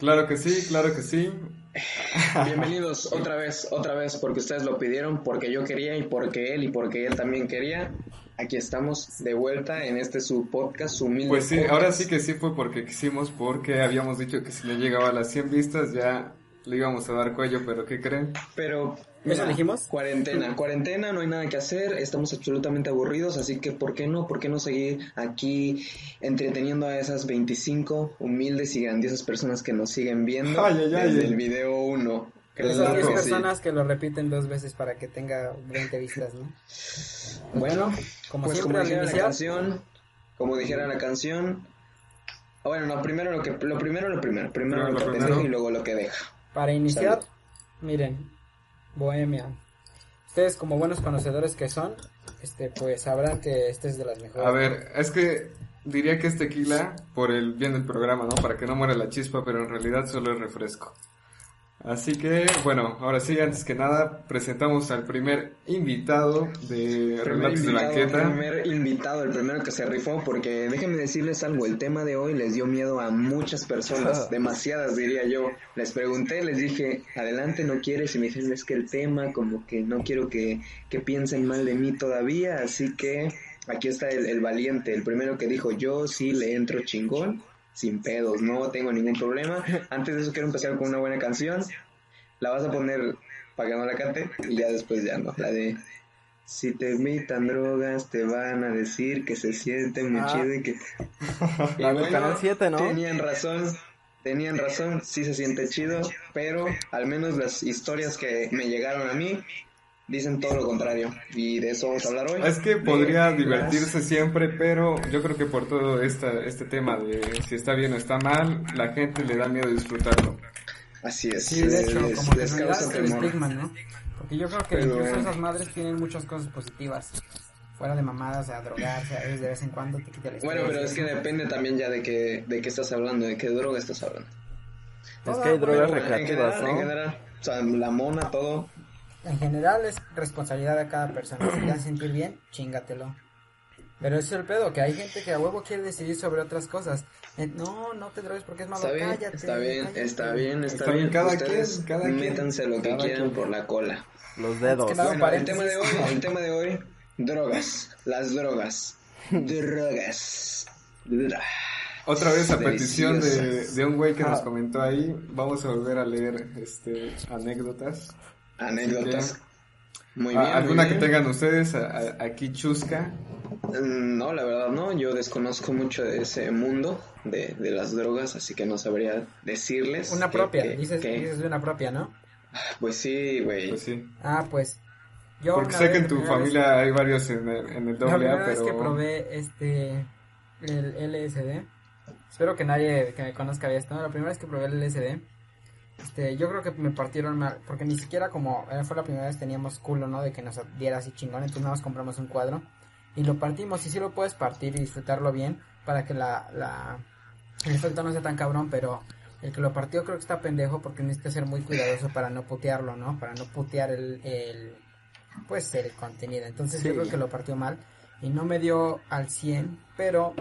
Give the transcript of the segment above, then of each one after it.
Claro que sí, claro que sí. Bienvenidos otra vez, otra vez, porque ustedes lo pidieron, porque yo quería y porque él y porque él también quería. Aquí estamos de vuelta en este su podcast, su humilde Pues sí, podcast. ahora sí que sí fue porque quisimos, porque habíamos dicho que si le llegaba a las 100 vistas ya le íbamos a dar cuello, pero ¿qué creen? Pero ¿Eso dijimos? Cuarentena, cuarentena, no hay nada que hacer, estamos absolutamente aburridos, así que ¿por qué no? ¿Por qué no seguir aquí entreteniendo a esas 25 humildes y grandiosas personas que nos siguen viendo Ay, ay, ay, desde ay. el video 1? Esas Claro 10 que sí. personas que lo repiten dos veces para que tenga 20 vistas, ¿no? Bueno, Como pues siempre como dijera la canción, como dijera la canción, bueno, no, primero lo que, lo primero, lo primero, primero Primero lo lo que primero. pendejo y luego lo que deja. para iniciar, Salud. miren, Bohemia. Ustedes como buenos conocedores que son, este pues sabrán que este es de las mejores. A ver, es que diría que es tequila por el bien del programa, ¿no? Para que no muera la chispa, pero en realidad solo es refresco. Así que, bueno, ahora sí, antes que nada, presentamos al primer invitado de Relatos de Banqueta. primer invitado, el primero que se rifó, porque déjenme decirles algo, el tema de hoy les dio miedo a muchas personas, demasiadas diría yo. Les pregunté, les dije, adelante, no quieres, y me dijeron, es que el tema, como que no quiero que, que piensen mal de mí todavía, así que aquí está el, el valiente, el primero que dijo, yo sí le entro chingón, sin pedos, no tengo ningún problema. Antes de eso quiero empezar con una buena canción, la vas a poner para que no la cante, y ya después ya no, la de... Si te invitan drogas, te van a decir que se siente muy Ah. chido y que... La del Canal 7, ¿no? Tenían razón, tenían razón, sí se siente chido, pero al menos las historias que me llegaron a mí dicen todo lo contrario. Y de eso vamos a hablar hoy. Es que De podría las- divertirse siempre, pero yo creo que por todo esta, este tema de si está bien o está mal, la gente le da miedo disfrutarlo. Así es. Sí, de hecho, como que les realidad causa es el temor. estigma, ¿no? Porque yo creo que Pero- incluso esas madres tienen muchas cosas positivas. Fuera de mamadas, a drogarse, a veces de vez en cuando te quita el estrés. Bueno, pero es que depende también ya de qué, de qué estás hablando, de qué droga estás hablando. Es que hay drogas en recreativas, en general, o sea, la mona, todo. En general es responsabilidad de cada persona. Si te hace sentir bien, chingatelo. Pero ese es el pedo, que hay gente que a huevo quiere decidir sobre otras cosas. Eh, no, no te drogues porque es malo. Está bien, cállate, está bien, cállate. está bien, está, Está bien, bien. cada Ustedes quien, cada quien, métanse lo que quieran quien. por la cola. Los dedos. Es que nada- Bueno, el tema de hoy, el tema de hoy, drogas, las drogas, drogas. Otra vez a petición de, de un güey que nos Ah. comentó ahí, vamos a volver a leer este anécdotas. Anécdotas. Muy bien. ¿Alguna muy que bien. tengan ustedes aquí chusca? Mm, No, la verdad no, yo desconozco mucho de ese mundo de, de las drogas, así que no sabría decirles. Una que- propia, que- dices, que- dices de una propia, ¿no? Pues sí, güey. Pues sí. Ah, pues. Yo Porque sé que en la tu primera vez- familia hay varios en el, en el La doble primera A, vez que pero... probé este el LSD, espero que nadie que me conozca vea esto, la primera vez que probé el LSD, este, yo creo que me partieron mal, porque ni siquiera como eh, fue la primera vez teníamos culo, ¿no? De que nos diera así chingón, entonces nada más compramos un cuadro y lo partimos, y sí lo puedes partir y disfrutarlo bien para que la, la el efecto no sea tan cabrón, pero el que lo partió creo que está pendejo porque necesita ser muy cuidadoso para no putearlo, ¿no? Para no putear el, el pues el contenido. Entonces yo creo que lo partió mal y no me dio al 100, pero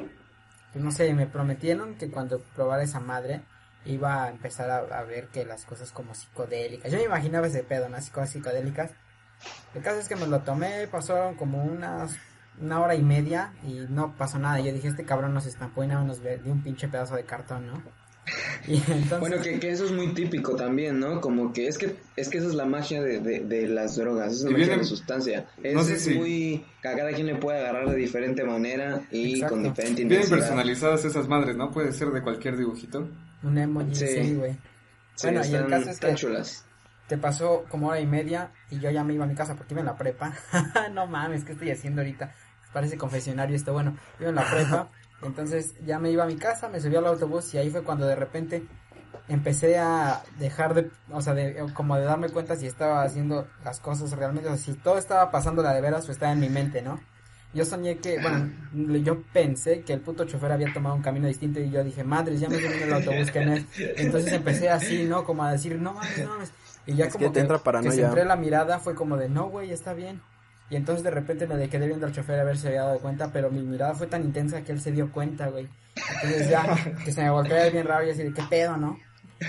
pues no sé, me prometieron que cuando probara esa madre iba a empezar a, a ver que las cosas como psicodélicas. Yo me imaginaba ese pedo, ¿no? Así cosas psicodélicas. El caso es que me lo tomé, pasaron como unas una hora y media y no pasó nada. Yo dije, este cabrón nos estampó y nada nos ve- dio un pinche pedazo de cartón, ¿no? Y entonces, Bueno, que, que eso es muy típico también, ¿no? Como que es que es que esa es la magia de, de, de las drogas, es la magia de vienen- la sustancia. Es, no sé es si- muy... A cada quien le puede agarrar de diferente manera y Exacto. con diferente Vienen intensidad. personalizadas esas madres, ¿no? Puede ser de cualquier dibujito. Un emoji, Sí. güey. Sí, Bueno, y el caso es que- chulas. Te pasó como hora y media y yo ya me iba a mi casa porque iba en la prepa. no mames, ¿qué estoy haciendo ahorita? Parece confesionario esto. Bueno, iba en la prepa. entonces ya me iba a mi casa, me subí al autobús y ahí fue cuando de repente empecé a dejar de, o sea, de, como de darme cuenta si estaba haciendo las cosas realmente, o sea, si todo estaba pasando la de veras o estaba en mi mente, ¿no? Yo soñé que, bueno, yo pensé que el puto chofer había tomado un camino distinto y yo dije, madres, ya me en el autobús que no es. Entonces empecé así, ¿no? Como a decir, no mames, no mames. Y ya Es como que te entra paranoia. que centré la mirada fue como de, no, güey, está bien. Y entonces de repente me quedé viendo al chofer a ver si había dado cuenta, pero mi mirada fue tan intensa que él se dio cuenta, güey. Entonces ya, que se me volteó bien raro y así de, ¿qué pedo, no?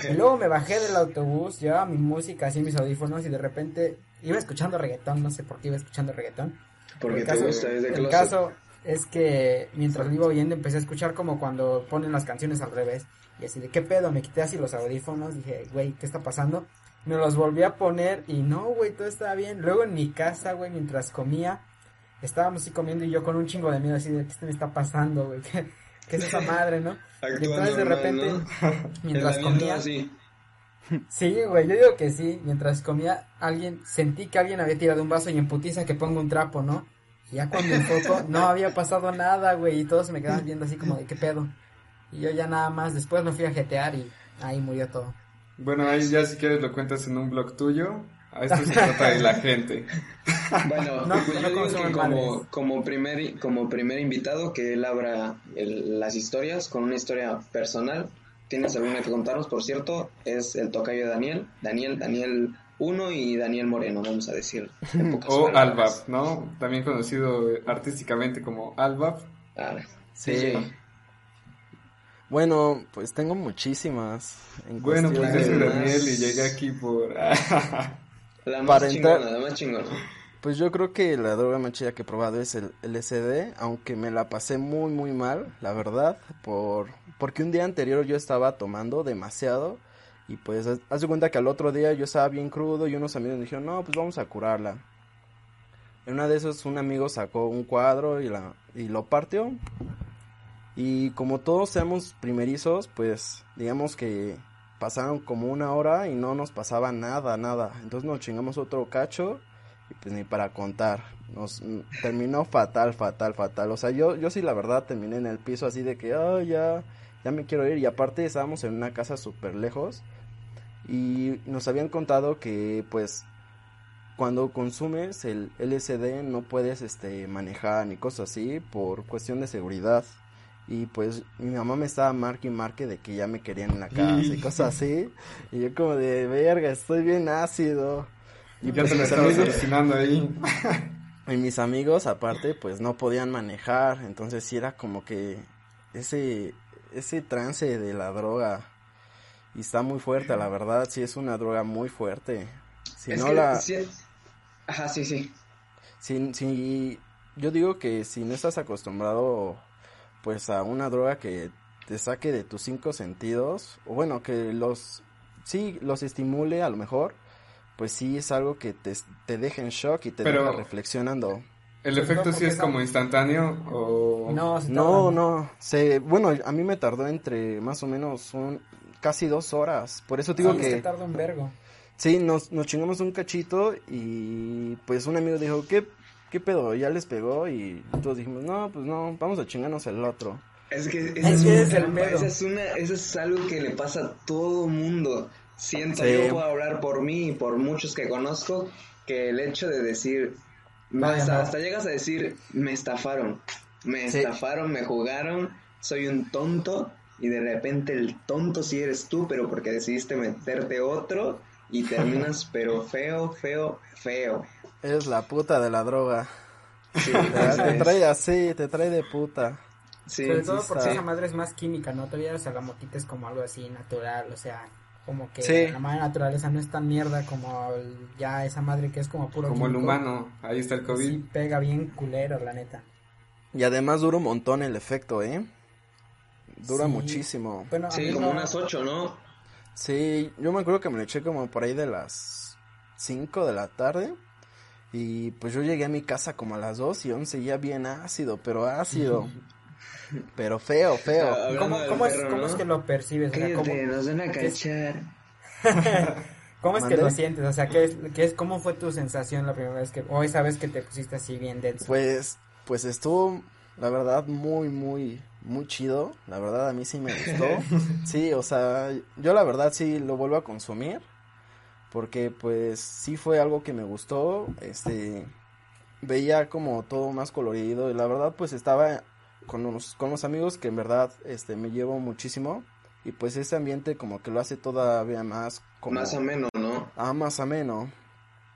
Y luego me bajé del autobús, llevaba mi música, así mis audífonos, y de repente iba escuchando reggaetón, no sé por qué iba escuchando reggaetón. Porque el te caso, gusta, es de el caso es que mientras lo iba oyendo empecé a escuchar como cuando ponen las canciones al revés. Y así de qué pedo, me quité así los audífonos, dije, güey, ¿qué está pasando? Me los volví a poner y no, güey, todo estaba bien. Luego en mi casa, güey, mientras comía, estábamos así comiendo y yo con un chingo de miedo así de, ¿qué me está pasando, güey? ¿Qué, qué es esa madre, no? Y entonces de repente, ¿no? mientras comía, así. Sí, güey, yo digo que sí. Mientras comía, alguien, sentí que alguien había tirado un vaso y en putiza que pongo un trapo, ¿no? Y ya cuando enfoco, no había pasado nada, güey, y todos se me quedaban viendo así como de qué pedo. Y yo ya nada más, después me fui a jetear y ahí murió todo. Bueno, ahí ya si quieres lo cuentas en un blog tuyo. A esto se trata de la gente. Bueno, No, pues no yo digo que como, como, primer, como primer invitado que él abra el- las historias con una historia personal. ¿Tienes alguna que contarnos? Por cierto, es el tocayo de Daniel. Daniel, Daniel 1 y Daniel Moreno, vamos a decir. O. Albap, ¿no? También conocido eh, artísticamente como Albap. Ah, Sí. sí. Bueno, pues tengo muchísimas. En Bueno, pues yo soy Daniel y llegué aquí por... La más Para chingona, entrar- la más chingona. Pues yo creo que la droga más que he probado es el LSD, aunque me la pasé muy muy mal, la verdad, por porque un día anterior yo estaba tomando demasiado y pues haz de cuenta que al otro día yo estaba bien crudo y unos amigos me dijeron, "No, pues vamos a curarla." En una de esos un amigo sacó un cuadro y la y lo partió. Y como todos seamos primerizos, pues digamos que pasaron como una hora y no nos pasaba nada, nada. Entonces nos chingamos otro cacho y pues ni para contar. Nos terminó fatal, fatal, fatal. O sea, yo, yo sí la verdad terminé en el piso así de que, oh, ya, ya me quiero ir. Y aparte estábamos en una casa súper lejos. Y nos habían contado que pues cuando consumes el LSD no puedes este manejar ni cosas así por cuestión de seguridad. Y pues mi mamá me estaba marque y marque de que ya me querían en la casa y cosas así. Y yo como de verga, estoy bien ácido. Y ya pues te lo estabas amigos- alucinando ahí. y mis amigos, aparte, pues no podían manejar, entonces sí era como que ese, ese trance de la droga. Y está muy fuerte, la verdad, sí es una droga muy fuerte. Si es no que la, sí- Ajá, sí, sí. si, si, yo digo que si no estás acostumbrado, pues a una droga que te saque de tus cinco sentidos, o bueno, que los, sí, los estimule a lo mejor, pues sí es algo que te, te deja en shock y te Pero- deja reflexionando. ¿El efecto sí es como instantáneo o...? No, se No, no, se, bueno, a mí me tardó entre más o menos un, casi dos horas, por eso digo Sí, es que tarda un vergo. sí, nos, nos chingamos un cachito y pues un amigo dijo, ¿qué, qué pedo? Ya les pegó y todos dijimos, no, pues no, vamos a chingarnos el otro. Es que, Es esa es, que una es el pedo. una, es algo que le pasa a todo mundo. Siento, Sí. yo puedo hablar por mí y por muchos que conozco, que el hecho de decir, Vaya, hasta, llegas a decir, me estafaron, me Sí. estafaron, me jugaron, soy un tonto, y de repente el tonto sí eres tú, pero porque decidiste meterte otro, y terminas pero feo, feo, feo. Es la puta de la droga. Sí, Te, trae así, te trae de puta. sí, Sobre sí todo porque está. esa madre es más química, ¿no? Todavía o sea, la motita es como algo así natural, o sea, como que Sí. la madre naturaleza no es tan mierda como el- ya esa madre que es como puro Como el humano. Ahí está el COVID. Sí, pega bien culero, la neta. Y además dura un montón el efecto, ¿eh? Dura Sí. muchísimo. Bueno, a Sí, como no- unas ocho, ¿no? Sí, yo me acuerdo que me lo eché como por ahí de las 5 de la tarde. Y pues yo llegué a mi casa como a las 2 y aún seguía bien ácido, pero ácido. pero feo, feo. Ah, ¿Cómo, cómo es, perro, cómo ¿no? es que lo percibes? O sea, ¿cómo, Cállate, nos van a cachar. cómo es que lo sientes? O sea, ¿qué es, qué es, ¿cómo fue tu sensación la primera vez que, o esa vez que te pusiste así bien denso? Pues, pues estuvo, la verdad, muy, muy, muy chido. La verdad, a mí sí me gustó. Sí, o sea, yo la verdad sí lo vuelvo a consumir. Porque, pues, sí fue algo que me gustó. Este, veía como todo más colorido. Y la verdad, pues, estaba con los, con los amigos que en verdad, este, me llevo muchísimo. Y pues ese ambiente como que lo hace todavía más como... Más ameno, ¿no? Ah, más ameno.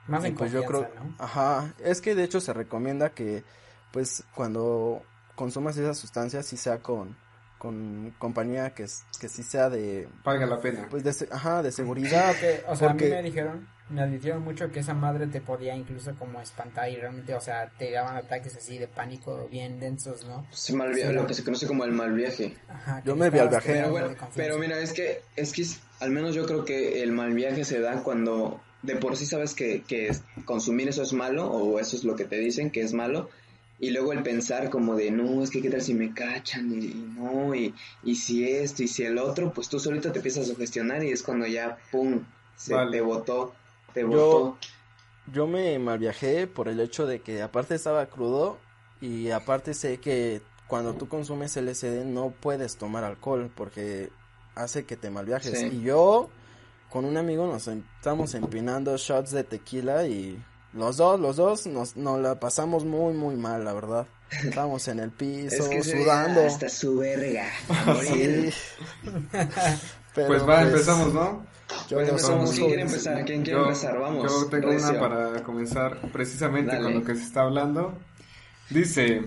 Más Y en pues yo creo, ¿no? ajá, es que de hecho se recomienda que pues cuando consumas esas sustancias sí sea con, con compañía que, es- que sí sea de, Valga la pena. pues de, ajá, de seguridad. O sea, porque- a mí me dijeron, me advirtieron mucho que esa madre te podía incluso como espantar y realmente, o sea, te daban ataques así de pánico bien densos, ¿no? Sí, mal via- Sí. lo que se conoce como el mal viaje. Ajá, Yo me vi al viajero. Pero bueno, pero mira, es que, es que es- al menos yo creo que el mal viaje se da cuando de por sí sabes que, que consumir eso es malo o eso es lo que te dicen que es malo y luego el pensar como de no, es que qué tal si me cachan y, y no, y, y si esto y si el otro, pues tú solito te empiezas a sugestionar y es cuando ya, pum, se Vale. te botó, te Yo- botó. Yo me malviajé por el hecho de que aparte estaba crudo y aparte sé que cuando tú consumes LSD no puedes tomar alcohol porque hace que te malviajes. Sí. Y yo con un amigo nos estamos empinando shots de tequila y los dos, los dos nos, nos la pasamos muy muy mal, la verdad. Estábamos en el piso, Es que sudando. hasta su verga. Sí. Pero, pues va, empezamos, ¿no? yo Pues empezamos. ¿Quién quiere empezar? ¿Quién quiere empezar? Vamos, Yo tengo recio. una para comenzar precisamente Dale. con lo que se está hablando. Dice,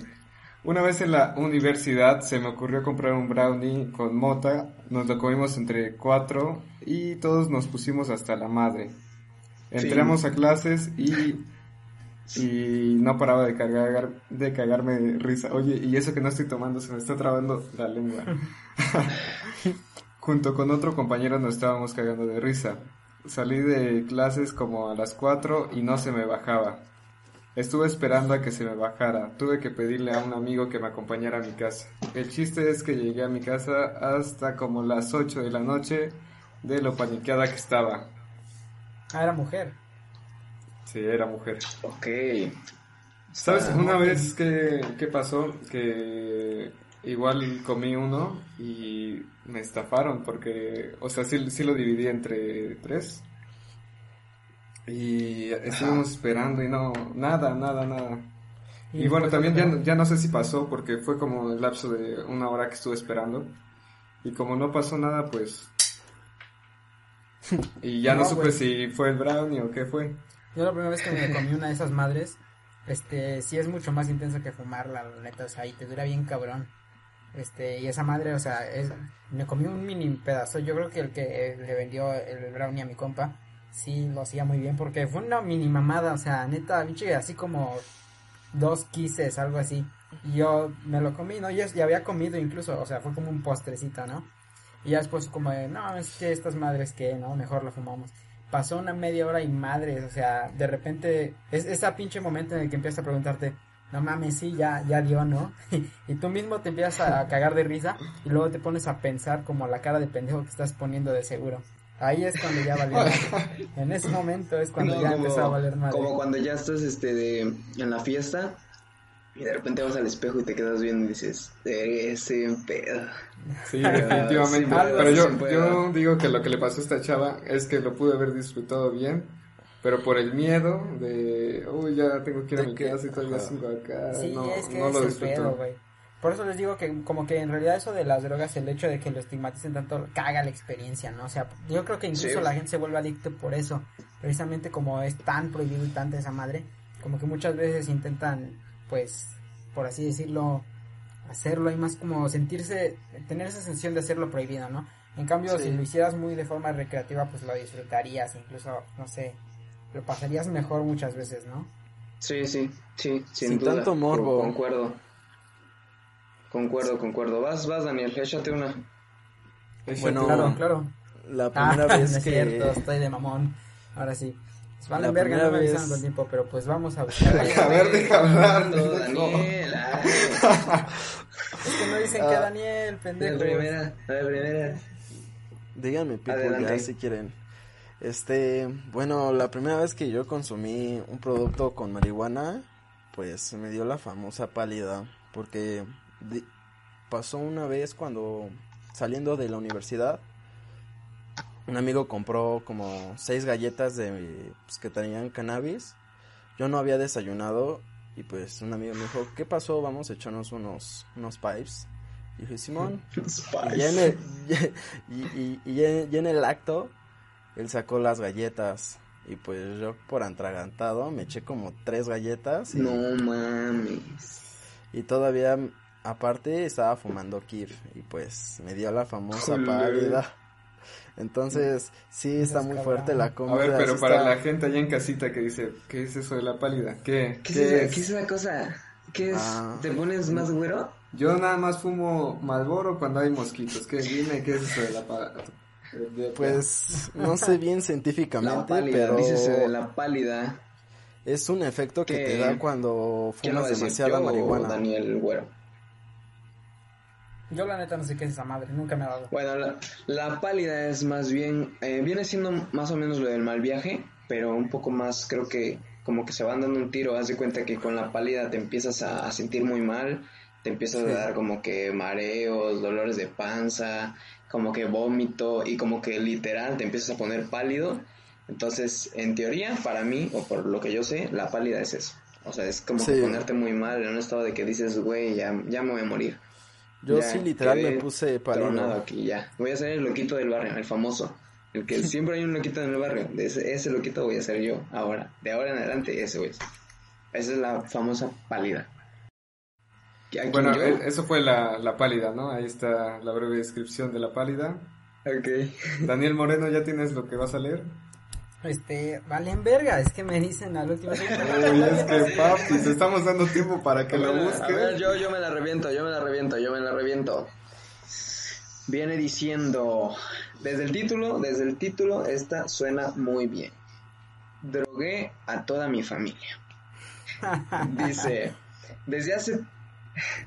una vez en la universidad se me ocurrió comprar un brownie con mota, nos lo comimos entre cuatro y todos nos pusimos hasta la madre. Entramos a clases y, y no paraba de, cagar, de cagarme de risa. Oye, y eso que no estoy tomando, se me está trabando la lengua. Junto con otro compañero nos estábamos cagando de risa. Salí de clases como a las 4 y no se me bajaba. Estuve esperando a que se me bajara. Tuve que pedirle a un amigo que me acompañara a mi casa. El chiste es que llegué a mi casa hasta como las 8 de la noche de lo paniqueada que estaba. Ah, era mujer. Sí, era mujer. Ok. ¿Sabes? Ah, Una vez que, que pasó que igual comí uno y me estafaron porque, o sea, sí, sí lo dividí entre tres. Y estuvimos esperando y no, nada, nada, nada. Y, bueno, después también ya, ya no sé si pasó porque fue como el lapso de una hora que estuve esperando. Y como no pasó nada, pues... Y ya no, No, supe si fue el brownie o qué fue. Yo la primera vez que me comí una de esas madres, este, sí es mucho más intenso que fumarla, la neta, o sea, y te dura bien cabrón. Este, y esa madre, o sea, es, me comí un mini pedazo. Yo creo que el que le vendió el brownie a mi compa, sí lo hacía muy bien, porque fue una mini mamada, o sea, neta, pinche, así como dos quises, algo así. Y yo me lo comí, ¿no? Ya, ya había comido incluso, o sea, fue como un postrecito, ¿no? Y ya después como de, no, es que estas madres que, ¿no? Mejor lo fumamos. Pasó una media hora y madres, o sea, de repente, es ese pinche momento en el que empiezas a preguntarte, no mames, sí, ya, ya dio, ¿no? y tú mismo te empiezas a cagar de risa y luego te pones a pensar como la cara de pendejo que estás poniendo de seguro. Ahí es cuando ya valió. en ese momento es cuando No, ya como- empezó a valer madre. Como cuando ya estás este de en la fiesta y de repente vas al espejo y te quedas viendo y dices, ese pedo. Sí, definitivamente. sí, pero yo, yo digo que lo que le pasó a esta chava es que lo pude haber disfrutado bien, pero por el miedo de, uy, ya tengo que ir a mi casa y todavía sigo acá. Sí, no, es que no es lo disfruto. pedo, güey. Por eso les digo que como que en realidad eso de las drogas, el hecho de que lo estigmaticen tanto, caga la experiencia, ¿no? O sea, yo creo que incluso Sí. la gente se vuelve adicto por eso. Precisamente como es tan prohibido y tanta esa madre, como que muchas veces intentan, pues, por así decirlo, hacerlo y más como sentirse, tener esa sensación de hacerlo prohibido, ¿no? En cambio, Sí. si lo hicieras muy de forma recreativa, pues lo disfrutarías, incluso, no sé, lo pasarías mejor muchas veces, ¿no? Sí, sí, sí, sin, Sin duda. tanto morbo. Con- Concuerdo. Concuerdo, concuerdo. Vas, vas, Daniel, échate una. Bueno. Claro, claro. La Ah, primera no vez es que... cierto, estoy de mamón. Ahora sí. Vale La verga, no me avisaron vez- con tiempo, pero pues vamos a buscar. A ver, deja hablar. Daniel. ay. es que no dicen que Ah, Daniel, La pendejo. primera, la primera. Díganme, people, Adelante. ya si quieren. Este, bueno, la primera vez que yo consumí un producto con marihuana, pues me dio la famosa pálida, porque pasó una vez cuando saliendo de la universidad, un amigo compró como seis galletas de pues, que tenían cannabis. Yo no había desayunado y pues un amigo me dijo, ¿qué pasó? Vamos a echarnos unos unos pipes. Y dije, Simón, y en el, y, en el acto, él sacó las galletas. Y pues yo por atragantado me eché como tres galletas. Y, No mames. y todavía aparte estaba fumando Kir y pues me dio la famosa pálida. Entonces, sí está muy fuerte la A comida. ver, pero para está- la gente allá en casita que dice, ¿qué es eso de la pálida? ¿Qué? ¿Qué, ¿Qué es, es? qué es esa cosa? ¿Qué es? Ah. ¿Te pones más güero? Yo nada más fumo Malboro cuando hay mosquitos. ¿Qué? Dime, ¿qué es eso de la pálida? Pues no sé bien La científicamente, pálida, pero dícese de la pálida. es un efecto que ¿Qué? te da cuando ¿Quién lo va a fumas demasiada ¿Yo o marihuana. Daniel Güero? Yo la neta no sé qué es esa madre, nunca me ha dado. Bueno, la, la pálida es más bien, eh, viene siendo más o menos lo del mal viaje, pero un poco más, creo que como que se van dando un tiro, haz de cuenta que con la pálida te empiezas a, a sentir muy mal, te empiezas Sí. a dar como que mareos, dolores de panza, como que vómito y como que literal te empiezas a poner pálido. Entonces, en teoría, para mí, o por lo que yo sé, la pálida es eso. O sea, es como que ponerte muy mal en un estado de que dices, güey, ya, ya me voy a morir. Yo Ya sí literal me puse pálido. aquí, ya. Voy a ser el loquito del barrio, el famoso. El que siempre hay un loquito en el barrio. De ese, ese loquito voy a ser yo ahora. De ahora en adelante, ese voy a ser. Esa es la famosa pálida. ¿A quién Bueno, yo? e- eso fue la, la pálida, ¿no? Ahí está la breve descripción de la pálida. Ok. Daniel Moreno, ¿ya tienes lo que vas a leer? Este, valen verga, es que me dicen al último. Uy, es que papi, te estamos dando tiempo para que lo A ver, busques. yo, yo me la reviento, yo me la reviento, yo me la reviento. Viene diciendo, desde el título, desde el título, esta suena muy bien. Drogué a toda mi familia. Dice, desde hace,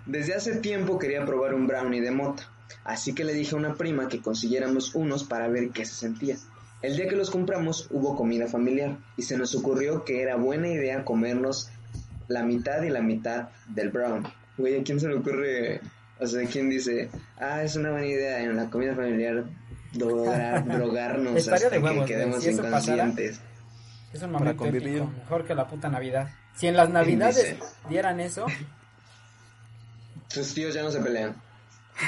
desde hace tiempo quería probar un brownie de mota, así que le dije a una prima que consiguiéramos unos para ver qué se sentía. El día que los compramos hubo comida familiar y se nos ocurrió que era buena idea comernos la mitad y la mitad del brownie. Güey, ¿a quién se le ocurre? O sea, ¿quién dice, ah, es una buena idea en la comida familiar drogar, drogarnos hasta de huevos, que güey, quedemos si eso pasara. inconscientes? Es un momento épico, mejor que la puta Navidad. Si en las Navidades dieran eso, Sus tíos ya no se pelean.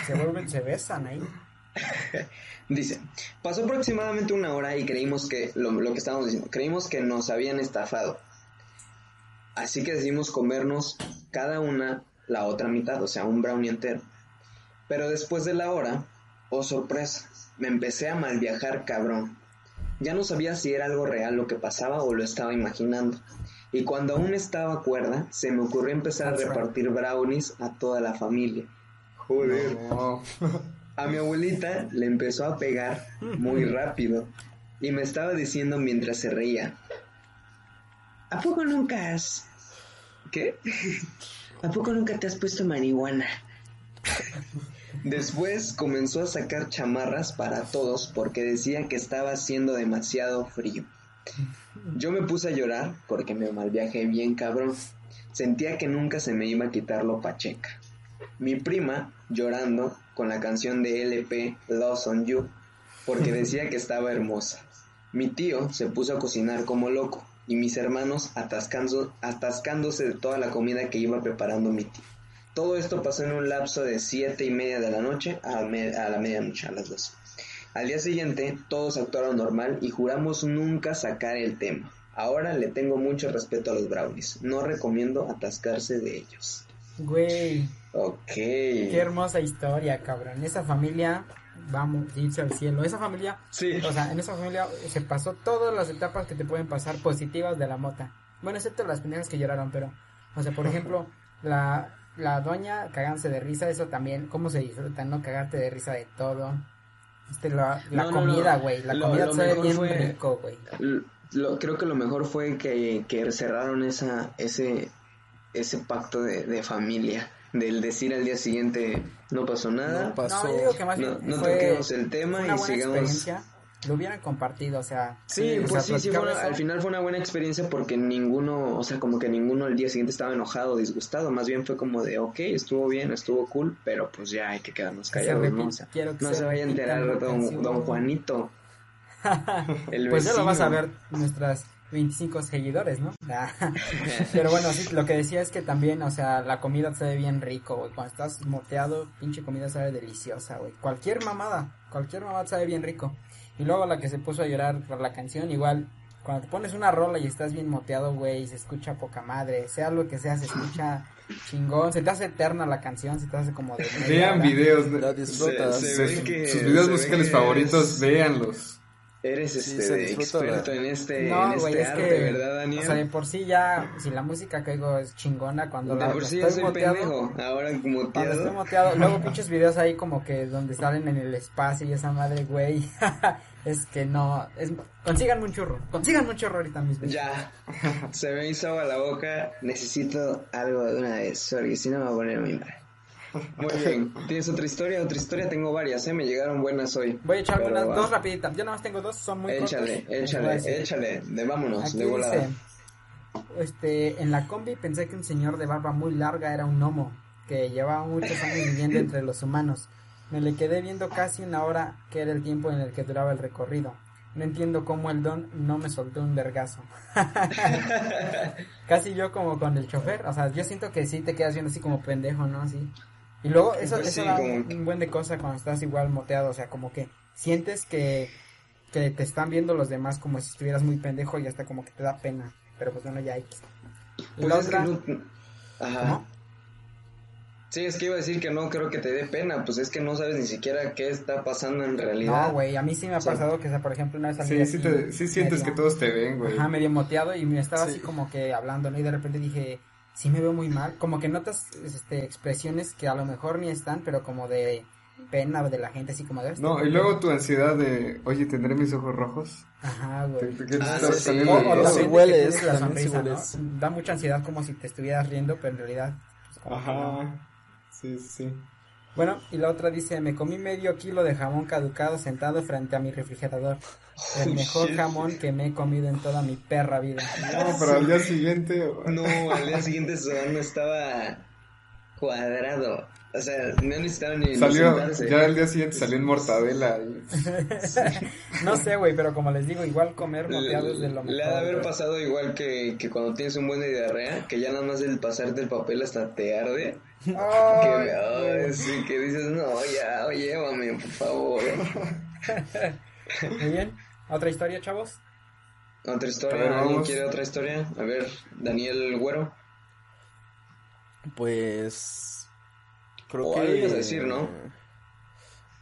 se vuelven, se besan ahí. Dice, pasó aproximadamente una hora y creímos que, lo, lo que estábamos diciendo, creímos que nos habían estafado. Así que decidimos comernos cada una la otra mitad, o sea, un brownie entero. Pero después de la hora, oh sorpresa, me empecé a mal viajar cabrón. Ya no sabía si era algo real lo que pasaba o lo estaba imaginando. Y cuando aún estaba cuerda, se me ocurrió empezar a repartir brownies a toda la familia. Joder. No. A mi abuelita le empezó a pegar muy rápido y me estaba diciendo mientras se reía. ¿A poco nunca has... ¿Qué? ¿A poco nunca te has puesto marihuana? Después comenzó a sacar chamarras para todos porque decía que estaba haciendo demasiado frío. Yo me puse a llorar porque me malviajé bien cabrón. Sentía que nunca se me iba a quitar lo pacheca. Mi prima llorando con la canción de LP Lost on You porque decía que estaba hermosa. Mi tío se puso a cocinar como loco y mis hermanos atascando- atascándose de toda la comida que iba preparando mi tío. Todo esto pasó en un lapso de siete y media de la noche a, me- a la medianoche, a las dos. Al día siguiente, todos actuaron normal y juramos nunca sacar el tema. Ahora le tengo mucho respeto a los brownies. No recomiendo atascarse de ellos. Güey, Ok. qué hermosa historia, cabrón. Esa familia, vamos, irse al cielo. Esa familia, Sí. o sea, en esa familia se pasó todas las etapas que te pueden pasar positivas de la mota. Bueno, excepto las pendejas que lloraron, pero, o sea, por ejemplo, la, la doña cagándose de risa, eso también, ¿cómo se disfruta, no? Cagarte de risa de todo. Este, la, la No, comida, no. güey, la Lo- comida lo sabe bien fue- rico, güey. Creo que lo mejor fue que, que cerraron esa, ese, ese pacto de, de familia. Del decir al día siguiente, no pasó nada. No pasó. No, yo digo que más No, bien no fue toquemos el tema una y buena sigamos. experiencia. Lo hubieran compartido, o sea. Sí, o pues sea, sí, sí, fue una- al final fue una buena experiencia porque ninguno, o sea, como que ninguno al día siguiente estaba enojado o disgustado, más bien fue como de, ok, estuvo bien, estuvo cool, pero pues ya hay que quedarnos callados, ¿no? repita, O sea, quiero que no se se vaya a enterar don, don Juanito. El Pues ya lo vas a ver nuestras 25 seguidores, ¿no? Pero bueno, sí, lo que decía es que también, o sea, la comida sabe bien rico, güey. Cuando estás moteado, pinche comida sabe deliciosa, güey. Cualquier mamada, cualquier mamada sabe bien rico. Y luego la que se puso a llorar por la canción, igual, cuando te pones una rola y estás bien moteado, güey, se escucha poca madre, sea lo que sea, se escucha chingón, se te hace eterna la canción, se te hace como de... Vean videos, La disfrutas. Se- que- sus videos musicales favoritos, véanlos. Eres Sí, este experto en este, en No, este güey, es arte, que, ¿verdad, Daniel? o sea, de por sí ya, si la música que oigo es chingona, cuando de la por sí estoy soy moteado, pendejo, ahora como Cuando estoy teado. moteado, luego pinches videos ahí como que donde salen en el espacio y esa madre, güey. es que no, es, consíganme un churro, consíganme un churro ahorita mismo. Ya, se me hizo agua la boca. Necesito algo de una vez, porque si no me voy a poner muy mal. Muy bien, ¿tienes otra historia? Otra historia, tengo varias, ¿eh? Me llegaron buenas hoy. Voy a echarme Pero unas dos rapiditas. Yo nada más tengo dos, son muy Échale, échale, échale, de vámonos, Aquí de volada. dice, este, en la combi pensé que un señor de barba muy larga era un gnomo, que llevaba muchos años viviendo entre los humanos. Me le quedé viendo casi una hora, que era el tiempo en el que duraba el recorrido. No entiendo cómo el don no me soltó un vergazo. casi yo como con el chofer, o sea, yo siento que sí te quedas viendo así como pendejo, ¿no? Así. Y luego eso, Pues eso sí, da como un, buen de cosa cuando estás igual moteado, o sea, como que sientes que, que te están viendo los demás como si estuvieras muy pendejo y hasta como que te da pena. Pero pues bueno, ya hay. Pues la es que otra, no- Ajá. ¿cómo? Sí, es que iba a decir que no creo que te dé pena, pues es que no sabes ni siquiera qué está pasando en realidad. No, güey, a mí sí me ha pasado que, o sea, por ejemplo, una vez salí Sí, sí, te, sí sientes medio- que todos te ven, güey. Ajá, medio moteado y me estaba así Sí. como que hablando, ¿no? Y de repente dije, sí me veo muy mal. Como que notas este, expresiones que a lo mejor ni están, pero como de pena de la gente, así como de... "Este No, y güey". luego tu ansiedad de, oye, ¿tendré mis ojos rojos? Ajá, ¿Te- güey. te Ah, sí, O, o? Sí, hueles, la hueles. ¿no? Da mucha ansiedad como si te estuvieras riendo, pero en realidad... pues, no. Ajá. Sí, sí, sí. Bueno, y la otra dice, me comí medio kilo de jamón caducado sentado frente a mi refrigerador. El Oh, mejor shit. jamón que me he comido en toda mi perra vida. No, pero al día siguiente... No, al día siguiente su no estaba cuadrado. O sea, no necesitaba ni, Salió, ya al día siguiente salió en mortadela. y- No sé, güey, pero como les digo, igual comer moteado es de lo mejor. Le ha de haber pasado igual que, que cuando tienes un buen de diarrea, que ya nada más el pasarte el papel hasta te arde. Ay, que, sí, que dices, no, ya, llévame, por favor. Muy bien. ¿Otra historia, chavos? Otra A ver, historia, ¿alguien vamos. quiere otra historia? A ver, Daniel Güero. Pues creo O que algo ibas a decir, ¿no?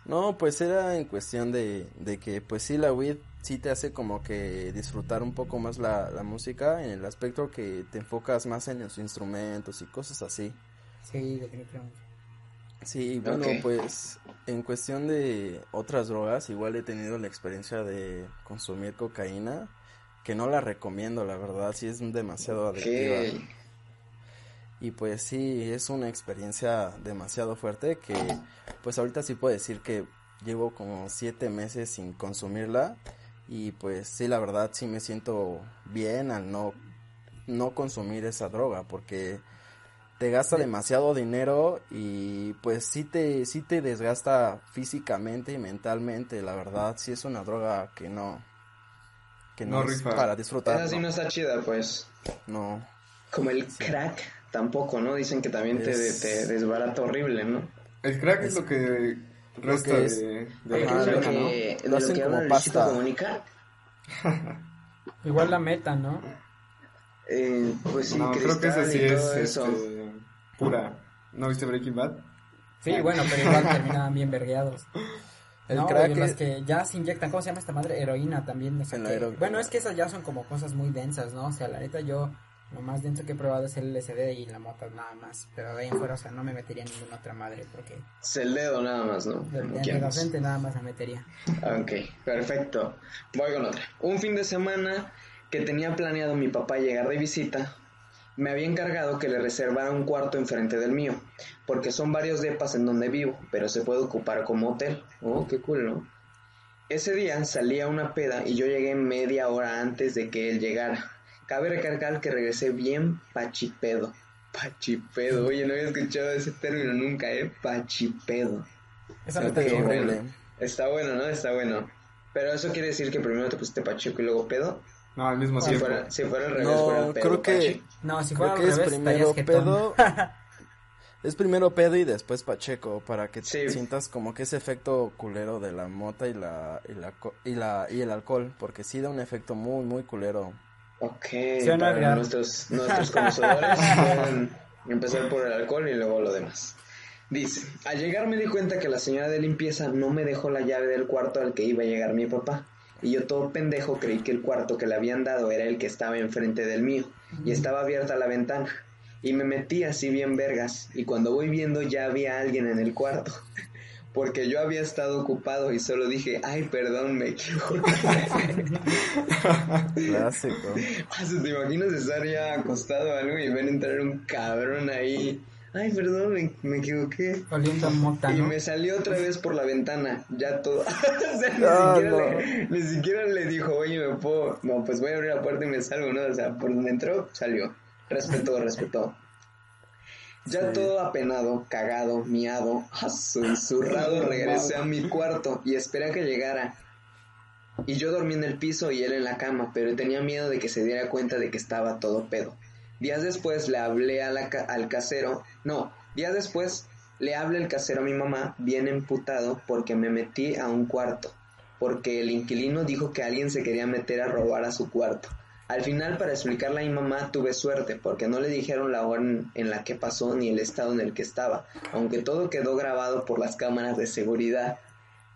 No, pues era en cuestión de, de que pues sí la weed sí te hace como que disfrutar un poco más la, la música en el aspecto que te enfocas más en los instrumentos y cosas así. Sí, definitivamente. Sí, bueno, pues en cuestión de otras drogas, igual he tenido la experiencia de consumir cocaína, que no la recomiendo, la verdad, sí es demasiado adictiva. Y pues sí, es una experiencia demasiado fuerte que pues ahorita sí puedo decir que llevo como siete meses sin consumirla y pues sí, la verdad sí me siento bien al no, no consumir esa droga porque te gasta demasiado dinero y pues sí te, sí te desgasta físicamente y mentalmente, la verdad sí es una droga que no, que no, No es rifa. para disfrutar. esa sí no está chida, pues. no. Como el crack, tampoco, ¿no? Dicen que también te, Es- te desbarata horrible, ¿no? El crack es, Es- lo que resta que es- de, de Oye, la Ajá, de lo cocaína, ¿no? que, de Lo que como pasta. Comunica, Igual la meta, ¿no? eh, pues sí, no, creo que esa sí y es todo eso. este, pura. ¿No viste Breaking Bad? Sí, bueno, pero igual terminaban bien vergueados. El no, crack las es- que ya se inyectan, ¿cómo se llama esta madre? Heroína también. o sea En la que- bueno, es que esas ya son como cosas muy densas, ¿no? O sea, la neta yo lo más denso que he probado es el LSD y la mota nada más. Pero de ahí en fuera, o sea, no me metería ninguna otra madre porque Es el dedo nada más, ¿no? de, Como de, de quieras. la frente nada más me metería. Ok, perfecto. Voy con otra. Un fin de semana que tenía planeado mi papá llegar de visita, me había encargado que le reservara un cuarto enfrente del mío, porque son varios depas en donde vivo, pero se puede ocupar como hotel. Oh, qué cool, ¿no? Ese día salía una peda y yo llegué media hora antes de que él llegara. Cabe recargar que regresé bien pachipedo. Pachipedo, oye, no había escuchado ese término nunca, ¿eh? Pachipedo. Esa es bueno. horrible. Está bueno, ¿no? Está bueno. Pero eso quiere decir que primero te pusiste pacheco y luego pedo. No, al mismo Si tiempo. fuera, si fuera al revés, No, fuera pedo, creo que-. No, si Creo fuera que al es revés, primero pedo. es primero pedo y después pacheco para que Sí. sientas como que ese efecto culero de la mota y la y la y la y el alcohol, porque sí da un efecto muy muy culero. Ok, ¿Sí o no, para nuestros, nuestros conocedores pueden empezar por el alcohol y luego lo demás. Dice, al llegar me di cuenta que la señora de limpieza no me dejó la llave del cuarto al que iba a llegar mi papá. Y yo todo pendejo creí que el cuarto que le habían dado era el que estaba enfrente del mío. Y estaba abierta la ventana. Y me metí así bien vergas. Y cuando voy viendo ya había alguien en el cuarto. Porque yo había estado ocupado y solo dije, ay, perdón, me equivoqué. Clásico. Ah, ¿se ¿Te imaginas estar ya acostado o algo y ver entrar un cabrón ahí? Ay, perdón, me, me equivoqué. Oliendo mota, Y me salió otra vez por la ventana, ya todo. o sea, ni, Ah, siquiera no. le, ni siquiera le dijo, oye, me puedo. No, pues voy a abrir la puerta y me salgo, ¿no? O sea, por donde entró, salió. Respetó, respetó. Ya Sí. todo apenado, cagado, miado, susurrado, regresé a mi cuarto y esperé a que llegara. Y yo dormí en el piso y él en la cama, pero tenía miedo de que se diera cuenta de que estaba todo pedo. Días después le hablé a la ca- al casero, no, días después le hablé el casero a mi mamá, bien emputado, porque me metí a un cuarto, porque el inquilino dijo que alguien se quería meter a robar a su cuarto. Al final, para explicarle a mi mamá, tuve suerte, porque no le dijeron la hora en, en la que pasó ni el estado en el que estaba, aunque todo quedó grabado por las cámaras de seguridad.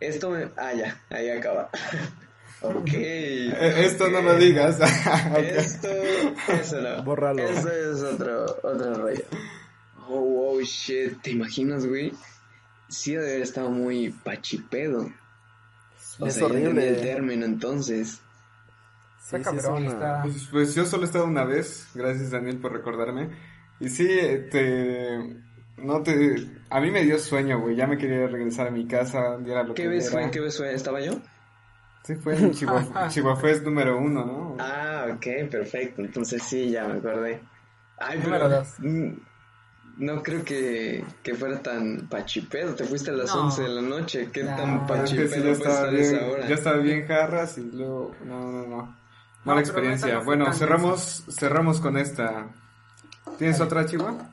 Esto me... Ah, ya, ahí acaba. ok. Eh, Esto no lo digas. Esto, eso no. Bórralo. Eso es otro, otro rollo. Oh, wow, shit. ¿Te imaginas, güey? Sí, debe haber estado muy pachipedo. O Es sea, horrible. el término, entonces. Está Sí, sí, es cabrón, una- está... Pues, pues yo solo he estado una vez, gracias Daniel por recordarme. Y sí, te... No te... A mí me dio sueño, güey, ya me quería regresar a mi casa, lo ¿Qué que vez fue? ¿Qué vez fue? ¿Estaba yo? Sí, fue en Chihuahua, Chihuahua número uno, ¿no? Ah, ok, perfecto. Entonces sí, ya me acordé. Ay, Número pero, dos. No creo que, que fuera tan pachipedo. Te fuiste a las No. 11 de la noche. ¿Qué No. tan Pero es que sí, pachipedo ya estaba bien, ya estaba bien jarras y luego... No, no, no. Mala pero experiencia. bueno, cerramos, cerramos con esta. ¿Tienes otra, Chihuahua?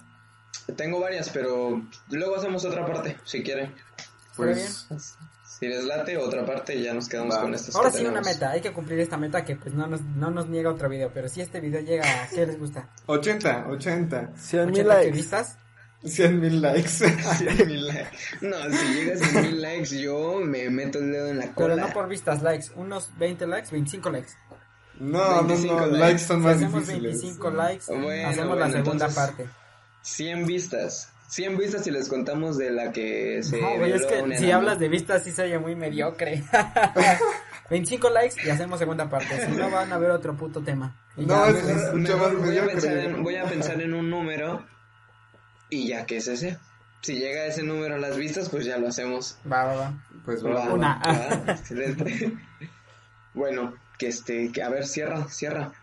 Tengo varias, pero luego hacemos otra parte, si quieren. Pues... Si les late, otra parte y ya nos quedamos Va. con estas Ahora que sí una meta, hay que cumplir esta meta que pues no nos, no nos niega otro video, pero si este video llega a ¿qué les gusta? 80, 80. 100 mil 80 likes. vistas. 100 mil likes. 100 mil likes. No, si llegas a mil likes, yo me meto el dedo en la Pero cola. no por vistas, likes, unos 20 likes, 25 likes. No, no, 25 no, likes. likes son Si más hacemos difíciles. 25 likes, Bueno, hacemos la bueno, segunda entonces- parte. 100 vistas. 100 vistas si les contamos de la que se No, güey, es que si enano. hablas de vistas sí se oye muy mediocre. 25 likes y hacemos segunda parte, si no van a ver otro puto tema. Y No, ya, es- Mejor- mejor más voy, a pensar en, voy a pensar en un número y ya que es ese. Si llega ese número a las vistas, pues ya lo hacemos. va, va, va. Pues Va, va. Una. va, excelente. bueno, que este, que a ver, cierra, cierra.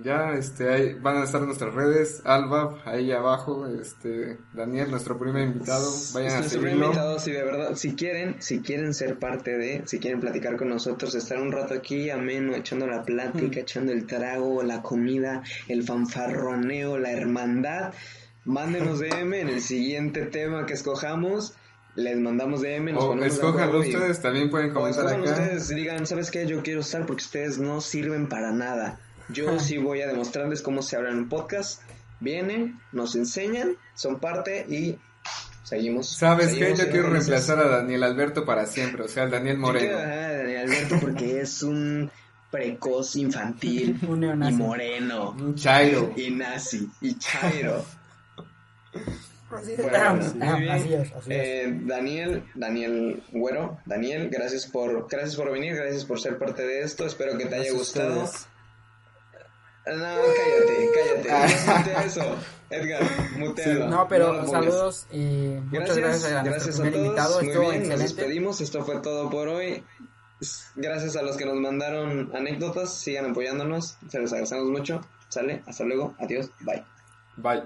Ya, este, ahí van a estar nuestras redes, Alba, ahí abajo, este, Daniel, nuestro primer invitado, vayan a Nuestro primer seguirlo. invitado, si de verdad, si quieren, si quieren ser parte de, si quieren platicar con nosotros, estar un rato aquí ameno, echando la plática, echando el trago, la comida, el fanfarroneo, la hermandad, mándenos DM en el siguiente tema que escojamos, les mandamos DM, nos O ponemos de escójanlo y- ustedes, también pueden comentar acá. ustedes, digan, ¿sabes qué? Yo quiero estar porque ustedes no sirven para nada. Yo sí voy a demostrarles cómo se habla en un podcast. Vienen, nos enseñan, son parte y seguimos. ¿Sabes qué? Yo quiero reemplazar a Daniel Alberto para siempre, o sea, al Daniel Yo quiero Moreno. a Daniel Alberto porque es un precoz infantil Un y moreno Un chairo. y nazi y chairo. Así Bueno, ah, muy ah, bien. así es, así es. Eh, Daniel, Daniel Güero, Daniel, gracias por, gracias por venir, gracias por ser parte de esto. Espero que te haya gustado. No, cállate, cállate. No mutea eso. Edgar, mutealo. No, pero saludos y muchas Gracias, gracias a gracias a todos. invitado, Muy bien, nos despedimos. Esto fue todo por hoy. Gracias a los que nos mandaron anécdotas. Sigan apoyándonos. Se los agradecemos mucho. Sale, hasta luego. Adiós. Bye. Bye.